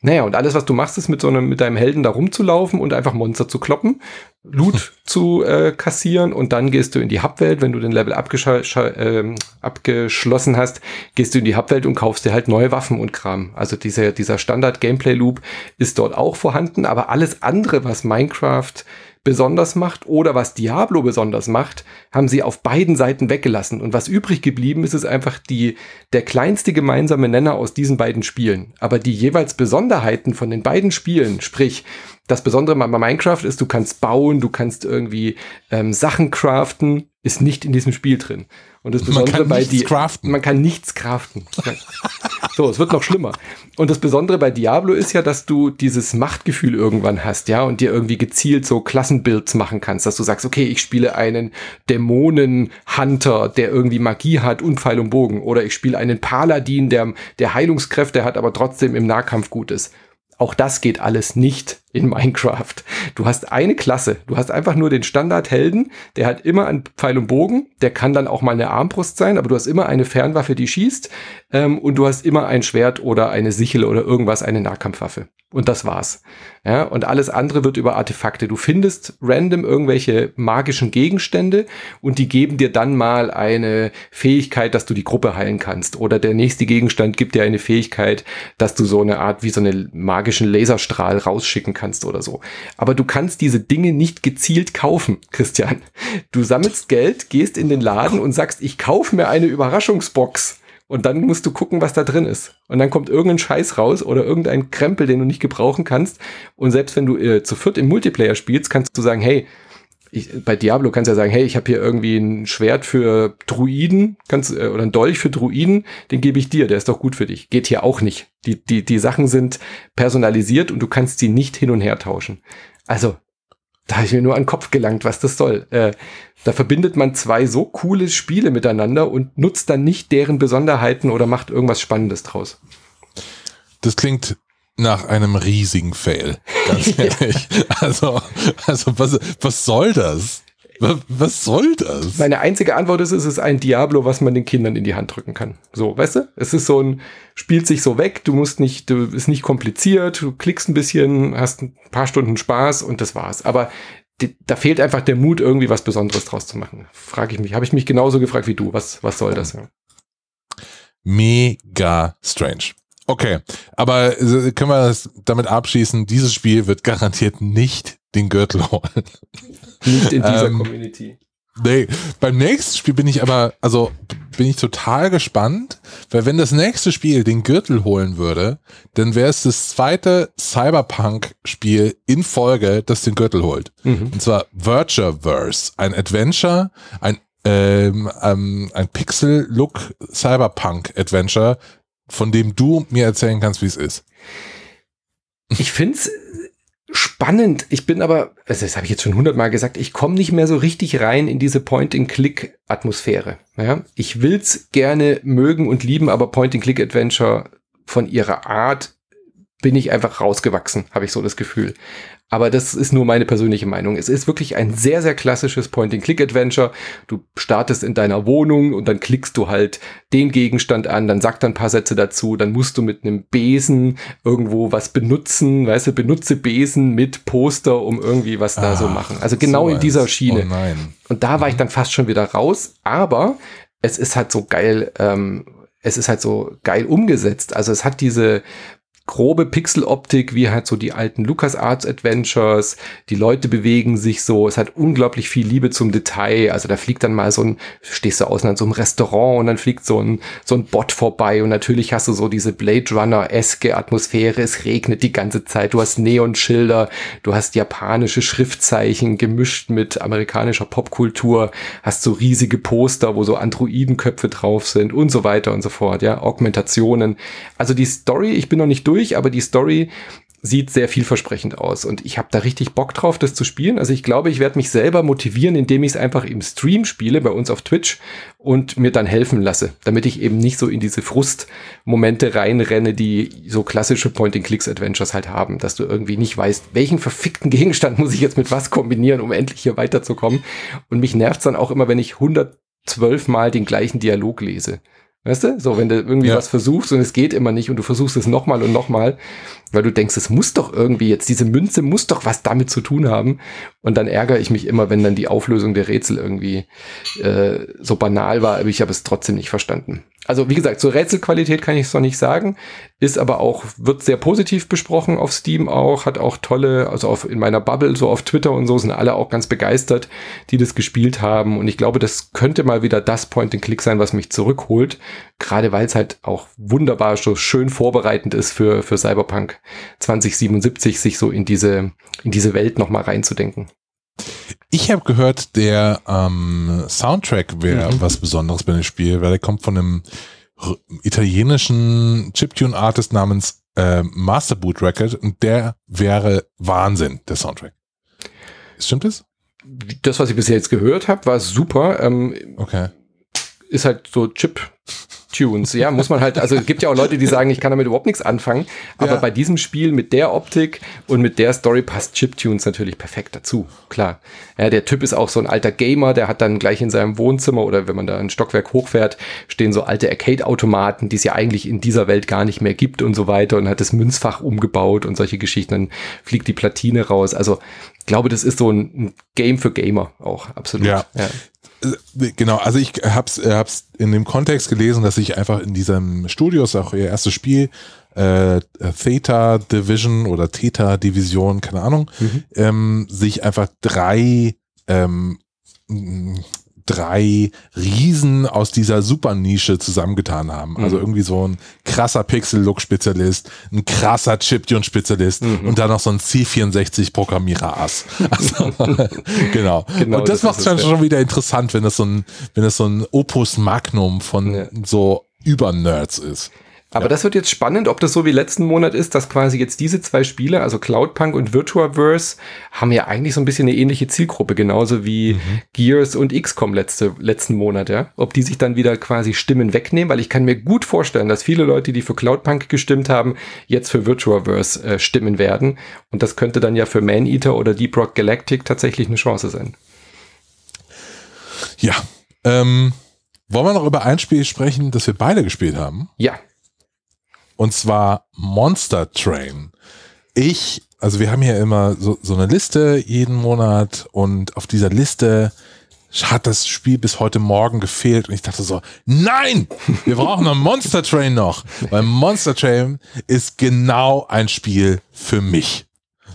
Naja, und alles, was du machst, ist mit so einem, mit deinem Helden da rumzulaufen und einfach Monster zu kloppen, Loot <laughs> zu äh, kassieren und dann gehst du in die Hubwelt, wenn du den Level äh, abgeschlossen hast, gehst du in die Hubwelt und kaufst dir halt neue Waffen und Kram. Also dieser, dieser Standard-Gameplay-Loop ist dort auch vorhanden, aber alles andere, was Minecraft besonders macht oder was Diablo besonders macht, haben sie auf beiden Seiten weggelassen. Und was übrig geblieben ist, ist einfach die, der kleinste gemeinsame Nenner aus diesen beiden Spielen. Aber die jeweils Besonderheiten von den beiden Spielen, sprich, das Besondere bei Minecraft ist, du kannst bauen, du kannst irgendwie ähm, Sachen craften, ist nicht in diesem Spiel drin. Und das Besondere bei die, craften. man kann nichts craften. <laughs> so, es wird noch schlimmer. Und das Besondere bei Diablo ist ja, dass du dieses Machtgefühl irgendwann hast, ja, und dir irgendwie gezielt so Klassenbuilds machen kannst, dass du sagst, okay, ich spiele einen Dämonenhunter, der irgendwie Magie hat und Pfeil und Bogen, oder ich spiele einen Paladin, der, der Heilungskräfte hat, aber trotzdem im Nahkampf gut ist. Auch das geht alles nicht in Minecraft. Du hast eine Klasse, du hast einfach nur den Standardhelden, der hat immer einen Pfeil und Bogen, der kann dann auch mal eine Armbrust sein, aber du hast immer eine Fernwaffe, die schießt ähm, und du hast immer ein Schwert oder eine Sichel oder irgendwas, eine Nahkampfwaffe. Und das war's. Ja, und alles andere wird über Artefakte. Du findest random irgendwelche magischen Gegenstände und die geben dir dann mal eine Fähigkeit, dass du die Gruppe heilen kannst. Oder der nächste Gegenstand gibt dir eine Fähigkeit, dass du so eine Art wie so einen magischen Laserstrahl rausschicken kannst oder so. Aber du kannst diese Dinge nicht gezielt kaufen, Christian. Du sammelst Geld, gehst in den Laden und sagst, ich kaufe mir eine Überraschungsbox. Und dann musst du gucken, was da drin ist. Und dann kommt irgendein Scheiß raus oder irgendein Krempel, den du nicht gebrauchen kannst. Und selbst wenn du äh, zu viert im Multiplayer spielst, kannst du sagen, hey, ich, bei Diablo kannst du ja sagen, hey, ich habe hier irgendwie ein Schwert für Druiden kannst, äh, oder ein Dolch für Druiden, den gebe ich dir, der ist doch gut für dich. Geht hier auch nicht. Die, die, die Sachen sind personalisiert und du kannst sie nicht hin und her tauschen. Also, da habe ich mir nur an den Kopf gelangt, was das soll. Äh, da verbindet man zwei so coole Spiele miteinander und nutzt dann nicht deren Besonderheiten oder macht irgendwas Spannendes draus. Das klingt nach einem riesigen Fail, ganz <laughs> ehrlich. also, also was, was soll das? Was soll das? Meine einzige Antwort ist, es ist ein Diablo, was man den Kindern in die Hand drücken kann. So, weißt du? Es ist so ein, spielt sich so weg, du musst nicht, du ist nicht kompliziert, du klickst ein bisschen, hast ein paar Stunden Spaß und das war's. Aber die, da fehlt einfach der Mut, irgendwie was Besonderes draus zu machen. Frage ich mich. Habe ich mich genauso gefragt wie du. Was, was soll das? Ja? Mega strange. Okay, aber äh, können wir das damit abschließen? Dieses Spiel wird garantiert nicht den Gürtel holen. Nicht in dieser ähm, Community. Nee, beim nächsten Spiel bin ich aber, also bin ich total gespannt, weil wenn das nächste Spiel den Gürtel holen würde, dann wäre es das zweite Cyberpunk-Spiel in Folge, das den Gürtel holt. Mhm. Und zwar Virtuaverse, ein Adventure, ein, ähm, ähm, ein Pixel-Look Cyberpunk-Adventure, von dem du mir erzählen kannst, wie es ist. Ich finde es spannend. Ich bin aber, also das habe ich jetzt schon hundertmal gesagt, ich komme nicht mehr so richtig rein in diese Point-and-Click-Atmosphäre. Ja? Ich will's gerne mögen und lieben, aber Point-and-Click-Adventure von ihrer Art bin ich einfach rausgewachsen, habe ich so das Gefühl. Aber das ist nur meine persönliche Meinung. Es ist wirklich ein sehr, sehr klassisches Point-and-Click-Adventure. Du startest in deiner Wohnung und dann klickst du halt den Gegenstand an, dann sagt er ein paar Sätze dazu, dann musst du mit einem Besen irgendwo was benutzen, weißt du, benutze Besen mit Poster, um irgendwie was da so machen. Also genau so in dieser Schiene. Oh und da war ich mhm. dann fast schon wieder raus, aber es ist halt so geil, ähm, es ist halt so geil umgesetzt. Also es hat diese grobe Pixeloptik, wie halt so die alten LucasArts Adventures. Die Leute bewegen sich so. Es hat unglaublich viel Liebe zum Detail. Also da fliegt dann mal so ein, stehst du außen an so einem Restaurant und dann fliegt so ein, so ein Bot vorbei und natürlich hast du so diese Blade Runner-eske Atmosphäre. Es regnet die ganze Zeit. Du hast Neonschilder, du hast japanische Schriftzeichen gemischt mit amerikanischer Popkultur, hast so riesige Poster, wo so Androidenköpfe drauf sind und so weiter und so fort. Ja, Augmentationen. Also die Story, ich bin noch nicht durch durch, aber die Story sieht sehr vielversprechend aus und ich habe da richtig Bock drauf, das zu spielen. Also ich glaube, ich werde mich selber motivieren, indem ich es einfach im Stream spiele, bei uns auf Twitch und mir dann helfen lasse, damit ich eben nicht so in diese Frustmomente reinrenne, die so klassische Point-and-Clicks-Adventures halt haben, dass du irgendwie nicht weißt, welchen verfickten Gegenstand muss ich jetzt mit was kombinieren, um endlich hier weiterzukommen. Und mich nervt dann auch immer, wenn ich 112 Mal den gleichen Dialog lese. Weißt du? So, wenn du irgendwie ja. was versuchst und es geht immer nicht und du versuchst es nochmal und nochmal, weil du denkst, es muss doch irgendwie jetzt, diese Münze muss doch was damit zu tun haben. Und dann ärgere ich mich immer, wenn dann die Auflösung der Rätsel irgendwie äh, so banal war, aber ich habe es trotzdem nicht verstanden also wie gesagt, zur Rätselqualität kann ich es noch nicht sagen, ist aber auch, wird sehr positiv besprochen auf Steam auch, hat auch tolle, also auf, in meiner Bubble, so auf Twitter und so, sind alle auch ganz begeistert, die das gespielt haben. Und ich glaube, das könnte mal wieder das Point-and-Click sein, was mich zurückholt, gerade weil es halt auch wunderbar so schön vorbereitend ist für, für Cyberpunk 2077, sich so in diese, in diese Welt nochmal reinzudenken. Ich habe gehört, der ähm, Soundtrack wäre mhm. was Besonderes bei dem Spiel, weil der kommt von einem italienischen Chiptune-Artist namens äh, Masterboot Record und der wäre Wahnsinn, der Soundtrack. Stimmt das? Das, was ich bisher jetzt gehört habe, war super. Ähm, okay. Ist halt so Chip Tunes. Ja, muss man halt, also es gibt ja auch Leute, die sagen, ich kann damit überhaupt nichts anfangen, aber ja. bei diesem Spiel mit der Optik und mit der Story passt Chiptunes natürlich perfekt dazu. Klar. Ja, der Typ ist auch so ein alter Gamer, der hat dann gleich in seinem Wohnzimmer oder wenn man da ein Stockwerk hochfährt, stehen so alte Arcade-Automaten, die es ja eigentlich in dieser Welt gar nicht mehr gibt und so weiter und hat das Münzfach umgebaut und solche Geschichten, dann fliegt die Platine raus. Also ich glaube, das ist so ein Game für Gamer auch, absolut. Ja. ja. Äh, genau, also ich hab's, äh, hab's in dem Kontext gelesen, dass ich einfach in diesem Studio, ist auch ihr erstes Spiel, äh, Theta Division oder Theta Division, keine Ahnung, mhm. ähm, sich einfach drei ähm, drei Riesen aus dieser Supernische zusammengetan haben. Also mhm. irgendwie so ein krasser Pixel-Look-Spezialist, ein krasser Chiptune-Spezialist mhm. und dann noch so ein C64-Programmierer-Ass. <laughs> Also, <laughs> genau. genau. Und das, das macht es dann schon wieder interessant, wenn das so ein, wenn das so ein Opus Magnum von ja. so Über-Nerds ist. Aber ja. das wird jetzt spannend, ob das so wie letzten Monat ist, dass quasi jetzt diese zwei Spiele, also Cloudpunk und Virtuaverse, haben ja eigentlich so ein bisschen eine ähnliche Zielgruppe, genauso wie mhm. Gears und XCOM letzte, letzten Monat, ja. Ob die sich dann wieder quasi Stimmen wegnehmen, weil ich kann mir gut vorstellen, dass viele Leute, die für Cloudpunk gestimmt haben, jetzt für Virtuaverse äh, stimmen werden. Und das könnte dann ja für Maneater oder Deep Rock Galactic tatsächlich eine Chance sein. Ja. Ähm, wollen wir noch über ein Spiel sprechen, das wir beide gespielt haben? Ja. Und zwar Monster Train. Ich, also wir haben hier immer so, so eine Liste jeden Monat und auf dieser Liste hat das Spiel bis heute Morgen gefehlt und ich dachte so, nein, wir brauchen noch Monster Train noch, weil Monster Train ist genau ein Spiel für mich.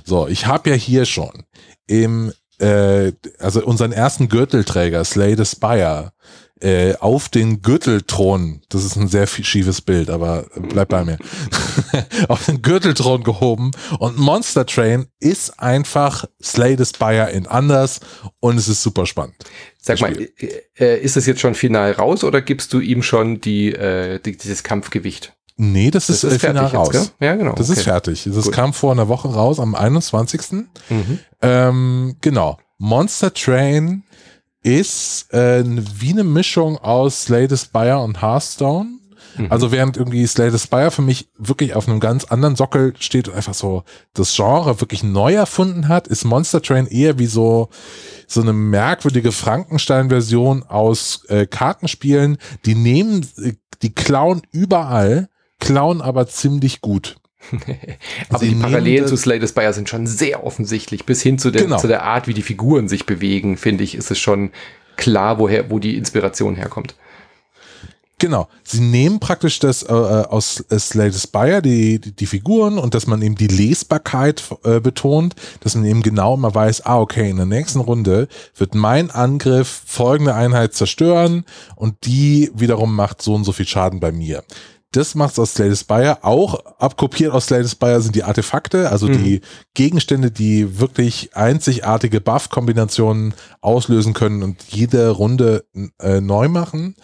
So, ich habe ja hier schon im, äh, also unseren ersten Gürtelträger, Slay the Spire, äh, auf den Gürtelthron, das ist ein sehr schiefes Bild, aber bleib bei mir, <laughs> auf den Gürtelthron gehoben und Monster Train ist einfach Slay the Spire in anders und es ist super spannend. Sag mal, äh, äh, ist es jetzt schon final raus oder gibst du ihm schon die, äh, die dieses Kampfgewicht? Nee, das, das ist, ist final raus. Jetzt, ja, genau. Das okay. ist fertig. Das Gut. kam vor einer Woche raus, am 21. Mhm. Ähm, genau. Monster Train ist äh, wie eine Mischung aus Slay the Spire und Hearthstone. Mhm. Also während irgendwie Slay the Spire für mich wirklich auf einem ganz anderen Sockel steht und einfach so das Genre wirklich neu erfunden hat, ist Monster Train eher wie so so eine merkwürdige Frankenstein-Version aus äh, Kartenspielen. Die nehmen, äh, die klauen überall, klauen aber ziemlich gut. <laughs> Aber die Parallelen zu Slay the Spire sind schon sehr offensichtlich. Bis hin zu der, genau. zu der Art, wie die Figuren sich bewegen, finde ich, ist es schon klar, woher, wo die Inspiration herkommt. Genau. Sie nehmen praktisch das äh, äh aus äh, Slay the Spire, die, die, die, Figuren und dass man eben die Lesbarkeit äh, betont, dass man eben genau immer weiß, ah, okay, in der nächsten Runde wird mein Angriff folgende Einheit zerstören und die wiederum macht so und so viel Schaden bei mir das macht's aus Slay the Spire. Auch abkopiert aus Slay the Spire sind die Artefakte, also mhm. die Gegenstände, die wirklich einzigartige Buff-Kombinationen auslösen können und jede Runde äh, neu machen.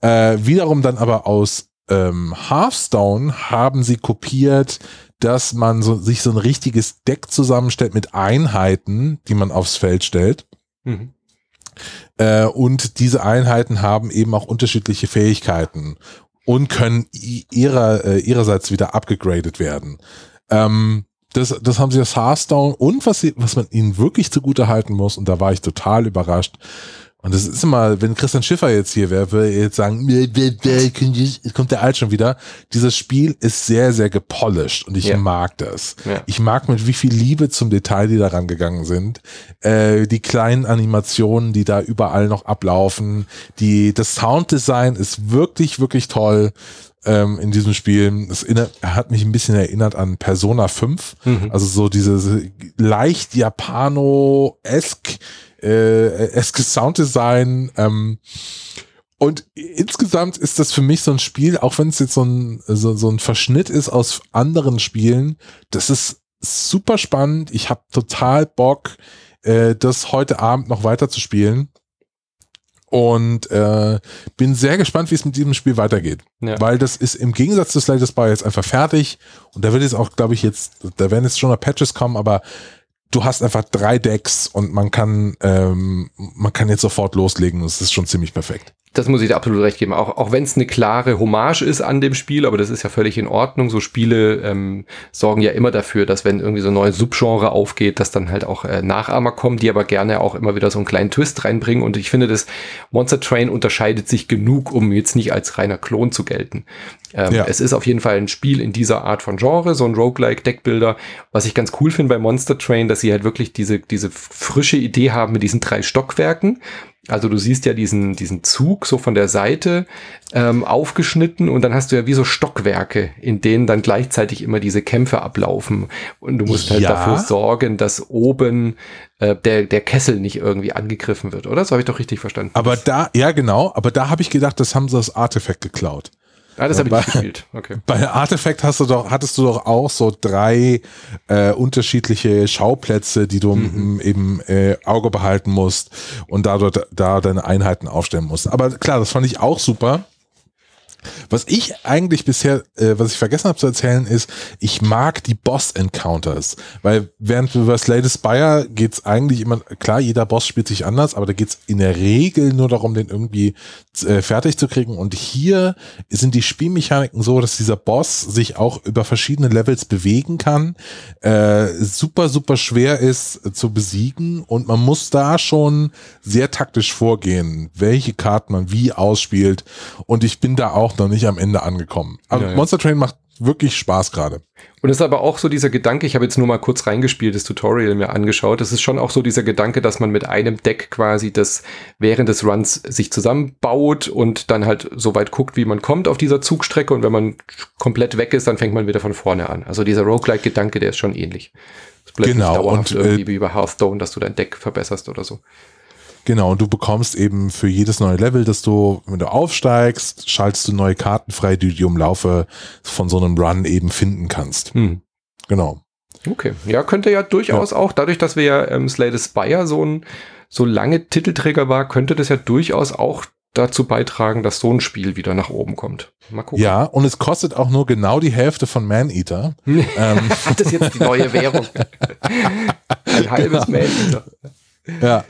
Äh, wiederum dann aber aus ähm, Hearthstone haben sie kopiert, dass man so, sich so ein richtiges Deck zusammenstellt mit Einheiten, die man aufs Feld stellt. Mhm. Äh, und diese Einheiten haben eben auch unterschiedliche Fähigkeiten und können ihrer, äh, ihrerseits wieder abgegradet werden. Ähm, das, das haben sie aus Hearthstone und was, sie, was man ihnen wirklich zugute halten muss, und da war ich total überrascht, Und das ist immer, wenn Christian Schiffer jetzt hier wäre, würde er jetzt sagen, kommt der Alt schon wieder. Dieses Spiel ist sehr, sehr gepolished und ich ja. mag das. Ja. Ich mag mit wie viel Liebe zum Detail, die daran gegangen sind. Äh, die kleinen Animationen, die da überall noch ablaufen. Die, das Sounddesign ist wirklich, wirklich toll ähm, in diesem Spiel. Es hat mich ein bisschen erinnert an Persona 5. Mhm. Also so diese leicht Japano-esk äh, eskes Sounddesign. Ähm, und insgesamt ist das für mich so ein Spiel, auch wenn es jetzt so ein, so, so ein Verschnitt ist aus anderen Spielen, das ist super spannend. Ich habe total Bock, äh, das heute Abend noch weiter zu spielen. Und äh, bin sehr gespannt, wie es mit diesem Spiel weitergeht. Ja. Weil das ist im Gegensatz zu Slay the Spire jetzt einfach fertig. Und da wird es auch, glaube ich, jetzt, da werden jetzt schon noch Patches kommen, aber du hast einfach drei Decks und man kann, ähm, man kann jetzt sofort loslegen. Das ist schon ziemlich perfekt. Das muss ich dir absolut recht geben. Auch, auch wenn es eine klare Hommage ist an dem Spiel, aber das ist ja völlig in Ordnung. So Spiele ähm, sorgen ja immer dafür, dass wenn irgendwie so ein neues Subgenre aufgeht, dass dann halt auch äh, Nachahmer kommen, die aber gerne auch immer wieder so einen kleinen Twist reinbringen. Und ich finde, das Monster Train unterscheidet sich genug, um jetzt nicht als reiner Klon zu gelten. Ähm, ja. Es ist auf jeden Fall ein Spiel in dieser Art von Genre, so ein Roguelike Deckbilder. Was ich ganz cool finde bei Monster Train, dass sie halt wirklich diese, diese frische Idee haben mit diesen drei Stockwerken. Also du siehst ja diesen, diesen Zug so von der Seite ähm, aufgeschnitten und dann hast du ja wie so Stockwerke, in denen dann gleichzeitig immer diese Kämpfe ablaufen. Und du musst halt ja. dafür sorgen, dass oben äh, der, der Kessel nicht irgendwie angegriffen wird, oder? So habe ich doch richtig verstanden. Aber da, ja genau, aber da habe ich gedacht, das haben sie das Artefakt geklaut. Ah, das habe ich nicht gespielt. Okay. Bei Artifact hast du doch, hattest du doch auch so drei äh, unterschiedliche Schauplätze, die du mhm. eben äh, Auge behalten musst und dadurch da deine Einheiten aufstellen musst. Aber klar, das fand ich auch super. Was ich eigentlich bisher, äh, was ich vergessen habe zu erzählen, ist, ich mag die Boss-Encounters. Weil während über Slay the Spire geht's eigentlich immer, klar, jeder Boss spielt sich anders, aber da geht's in der Regel nur darum, den irgendwie äh, fertig zu kriegen. Und hier sind die Spielmechaniken so, dass dieser Boss sich auch über verschiedene Levels bewegen kann, äh, super, super schwer ist zu besiegen und man muss da schon sehr taktisch vorgehen, welche Karten man wie ausspielt. Und ich bin da auch auch noch nicht am Ende angekommen. Aber ja, ja. Monster Train macht wirklich Spaß gerade. Und es ist aber auch so dieser Gedanke, ich habe jetzt nur mal kurz reingespielt, das Tutorial mir angeschaut, es ist schon auch so dieser Gedanke, dass man mit einem Deck quasi das während des Runs sich zusammenbaut und dann halt so weit guckt, wie man kommt auf dieser Zugstrecke und wenn man komplett weg ist, dann fängt man wieder von vorne an. Also dieser Roguelike-Gedanke, der ist schon ähnlich. Es bleibt genau, nicht dauerhaft und, äh, irgendwie wie bei Hearthstone, dass du dein Deck verbesserst oder so. Genau, und du bekommst eben für jedes neue Level, dass du, wenn du aufsteigst, schaltest du neue Karten frei, die du im Laufe von so einem Run eben finden kannst. Hm. Genau. Okay, ja, könnte ja durchaus ja. auch, dadurch, dass wir ja ähm, Slay the Spire so ein so lange Titelträger war, könnte das ja durchaus auch dazu beitragen, dass so ein Spiel wieder nach oben kommt. Mal gucken. Ja, und es kostet auch nur genau die Hälfte von Maneater. <laughs> ähm. das ist jetzt die neue Währung. <laughs> ein halbes genau. Maneater. Ja,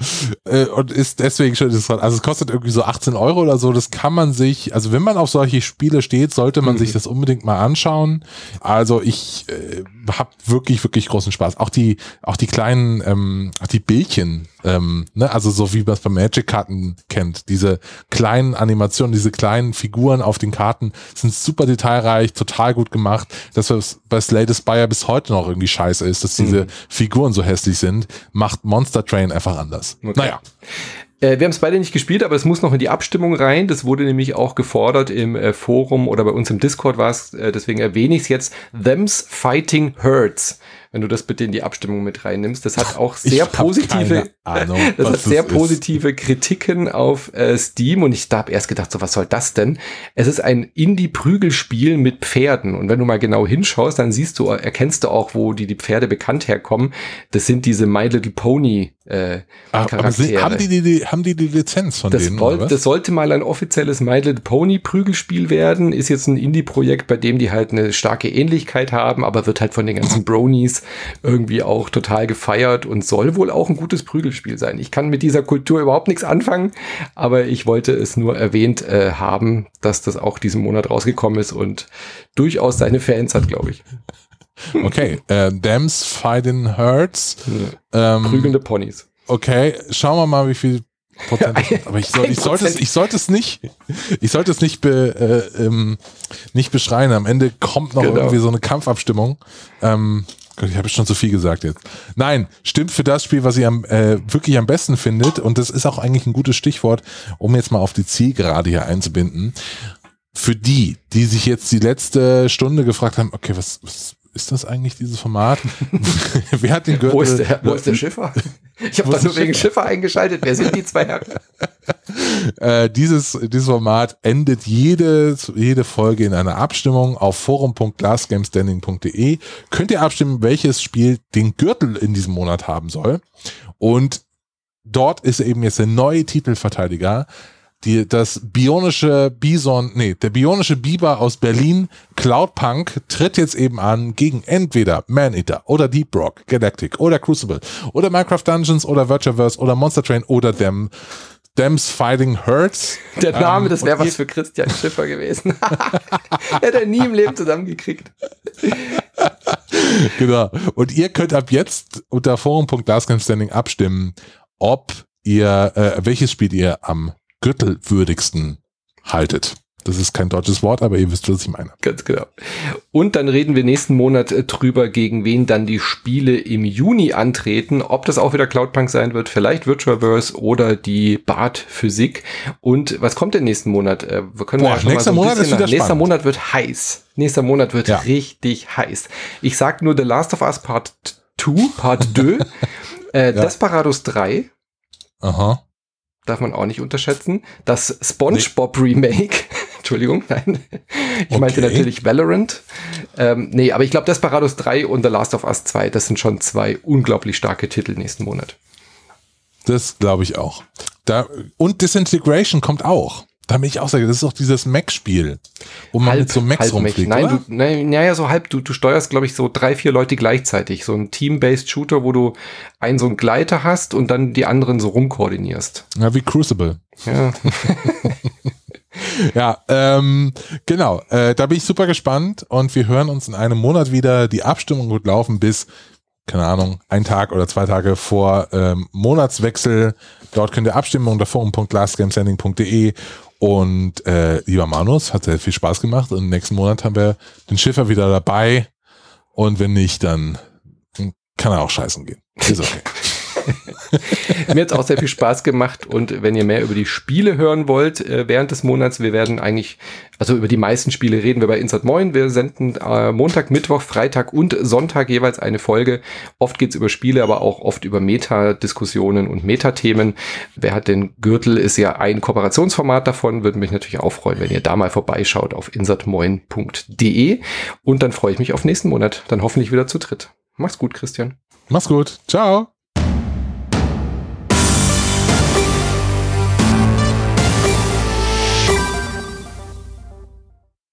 äh, und ist deswegen schon interessant. Also es kostet irgendwie so 18 Euro oder so. Das kann man sich, also wenn man auf solche Spiele steht, sollte man mhm. sich das unbedingt mal anschauen. Also ich äh, habe wirklich, wirklich großen Spaß. Auch die, auch die kleinen, ähm, auch die Bildchen, ähm, ne? also so wie man es bei Magic-Karten kennt. Diese kleinen Animationen, diese kleinen Figuren auf den Karten sind super detailreich, total gut gemacht. Das, was bei Slay the Spire bis heute noch irgendwie scheiße ist, dass diese mhm. Figuren so hässlich sind, macht Monster Train einfach anders. Okay. Naja. Äh, wir haben es beide nicht gespielt, aber es muss noch in die Abstimmung rein. Das wurde nämlich auch gefordert im äh, Forum oder bei uns im Discord war es, äh, deswegen erwähne ich es jetzt. Them's Fighting Hurts wenn du das bitte in die Abstimmung mit reinnimmst. Das hat auch sehr positive, Ahnung, <laughs> das hat sehr das positive Kritiken auf äh, Steam und ich habe erst gedacht, so was soll das denn? Es ist ein Indie-Prügelspiel mit Pferden und wenn du mal genau hinschaust, dann siehst du, erkennst du auch, wo die, die Pferde bekannt herkommen. Das sind diese My Little Pony äh, Ach, Charaktere. Aber haben die die, haben die die Lizenz von das denen? Wollt, das sollte mal ein offizielles My Little Pony Prügelspiel werden. Ist jetzt ein Indie-Projekt, bei dem die halt eine starke Ähnlichkeit haben, aber wird halt von den ganzen <laughs> Bronies irgendwie auch total gefeiert und soll wohl auch ein gutes Prügelspiel sein. Ich kann mit dieser Kultur überhaupt nichts anfangen, aber ich wollte es nur erwähnt äh, haben, dass das auch diesen Monat rausgekommen ist und durchaus seine Fans hat, glaube ich. <laughs> Okay, äh, Dams Fighting Hurts. Ähm, Prügelnde Ponys. Okay, schauen wir mal, wie viel Aber ich, soll, <laughs> ich, sollte es, ich sollte es nicht, ich sollte es nicht, be, äh, ähm, nicht beschreien. Am Ende kommt noch genau. irgendwie so eine Kampfabstimmung. Ähm, Gott, ich habe schon zu viel gesagt jetzt. Nein, stimmt für das Spiel, was ihr am, äh, wirklich am besten findet. Und das ist auch eigentlich ein gutes Stichwort, um jetzt mal auf die Zielgerade hier einzubinden. Für die, die sich jetzt die letzte Stunde gefragt haben, okay, was, was ist das eigentlich, dieses Format? <laughs> Wer hat den Gürtel? Wo ist der, wo ist der Schiffer? <laughs> Ich habe das nur wegen Schiffer eingeschaltet. Wer sind die zwei Herren? <laughs> äh, dieses, dieses Format endet jede, jede Folge in einer Abstimmung auf forum.glassgamestanding.de. Könnt ihr abstimmen, welches Spiel den Gürtel in diesem Monat haben soll. Und dort ist eben jetzt der neue Titelverteidiger die, das bionische Bison, nee, der bionische Biber aus Berlin, Cloudpunk, tritt jetzt eben an gegen entweder Maneater oder Deep Rock, Galactic oder Crucible oder Minecraft Dungeons oder Virtuaverse oder Monster Train oder Dem, Dems Fighting Hurts. Der Name, ähm, das wäre was für Christian Schiffer gewesen. <laughs> Hätte er nie im Leben zusammengekriegt. <laughs> genau. Und ihr könnt ab jetzt unter forum.glasscamstanding abstimmen, ob ihr, äh, welches Spiel ihr am gürtelwürdigsten haltet. Das ist kein deutsches Wort, aber ihr wisst, was ich meine. Ganz genau. Und dann reden wir nächsten Monat äh, drüber, gegen wen dann die Spiele im Juni antreten. Ob das auch wieder Cloudpunk sein wird, vielleicht Virtualverse oder die Bart Physik. Und was kommt denn nächsten Monat? Äh, wir können Boah, ja schon nächster mal so Monat ist wieder Nächster. Monat wird heiß. Nächster Monat wird ja. richtig heiß. Ich sag nur The Last of Us Part 2, Part <laughs> 2, äh, ja. Desperados 3. Aha darf man auch nicht unterschätzen. Das SpongeBob Remake. <laughs> Entschuldigung, nein. Ich okay. meinte natürlich Valorant. Ähm, nee, aber ich glaube, Desperados 3 und The Last of Us 2, das sind schon zwei unglaublich starke Titel nächsten Monat. Das glaube ich auch. Da, und Disintegration kommt auch. Da bin ich auch sagen, das ist auch dieses Mac-Spiel, wo man halb, mit so Macs rumfliegt, Nein, oder? du, nein, naja, so halb, du, du steuerst, glaube ich, so drei, vier Leute gleichzeitig. So ein Team-Based Shooter, wo du einen so einen Gleiter hast und dann die anderen so rumkoordinierst. Ja, wie Crucible. Ja. <laughs> ja, ähm, genau. Äh, da bin ich super gespannt und wir hören uns in einem Monat wieder. Die Abstimmung wird laufen bis, keine Ahnung, ein Tag oder zwei Tage vor ähm, Monatswechsel. Dort könnt ihr abstimmen unter forum.glassgamesending.de und äh, lieber Manus, hat sehr viel Spaß gemacht. Und nächsten Monat haben wir den Schiffer wieder dabei. Und wenn nicht, dann kann er auch scheißen gehen. Ist okay. <laughs> <laughs> Mir hat es auch sehr viel Spaß gemacht und wenn ihr mehr über die Spiele hören wollt äh, während des Monats, wir werden eigentlich, also über die meisten Spiele reden wir bei Insert Moin. Wir senden äh, Montag, Mittwoch, Freitag und Sonntag jeweils eine Folge. Oft geht's über Spiele, aber auch oft über Meta-Diskussionen und Metathemen. Wer hat den Gürtel, ist ja ein Kooperationsformat davon. Würde mich natürlich auch freuen, wenn ihr da mal vorbeischaut auf insertmoin.de und dann freue ich mich auf nächsten Monat. Dann hoffentlich wieder zu dritt. Mach's gut, Christian. Mach's gut. Ciao.